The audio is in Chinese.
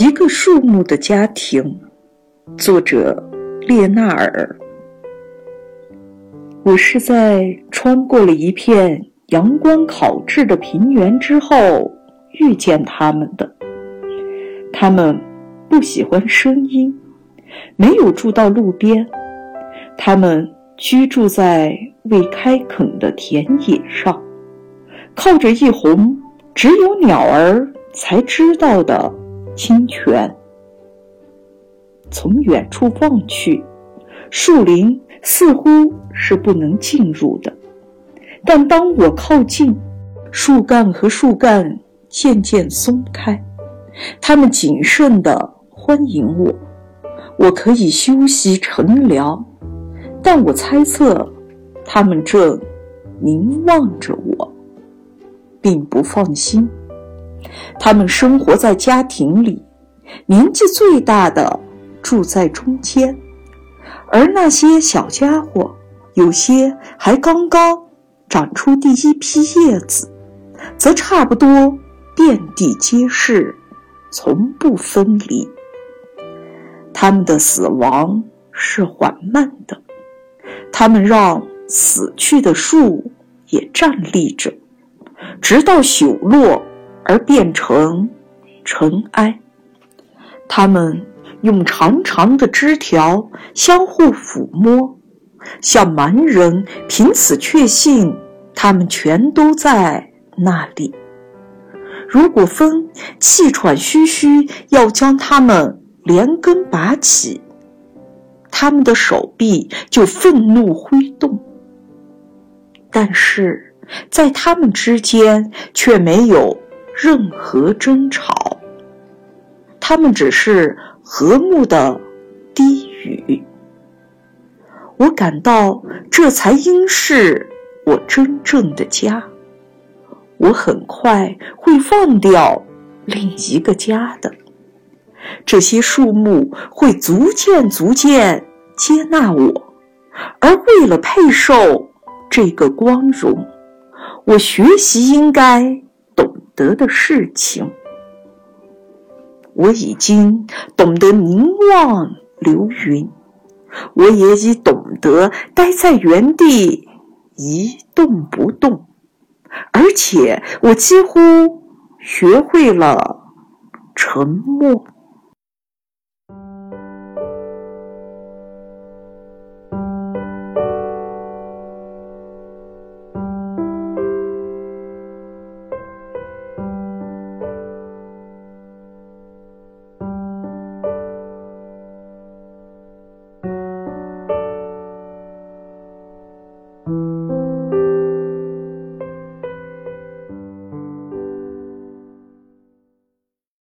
一个树木的家庭，作者列纳尔。我是在穿过了一片阳光烤制的平原之后遇见他们的。他们不喜欢声音，没有住到路边，他们居住在未开垦的田野上，靠着一泓只有鸟儿才知道的。清泉。从远处望去，树林似乎是不能进入的。但当我靠近，树干和树干渐渐松开，它们谨慎地欢迎我。我可以休息乘凉，但我猜测，它们正凝望着我，并不放心。他们生活在家庭里，年纪最大的住在中间，而那些小家伙，有些还刚刚长出第一批叶子，则差不多遍地皆是，从不分离。他们的死亡是缓慢的，他们让死去的树也站立着，直到朽落。而变成尘埃。他们用长长的枝条相互抚摸，像蛮人，凭此确信他们全都在那里。如果风气喘吁吁要将他们连根拔起，他们的手臂就愤怒挥动。但是在他们之间却没有。任何争吵，他们只是和睦的低语。我感到这才应是我真正的家。我很快会忘掉另一个家的。这些树木会逐渐逐渐接纳我，而为了配受这个光荣，我学习应该。得的事情，我已经懂得凝望流云，我也已懂得待在原地一动不动，而且我几乎学会了沉默。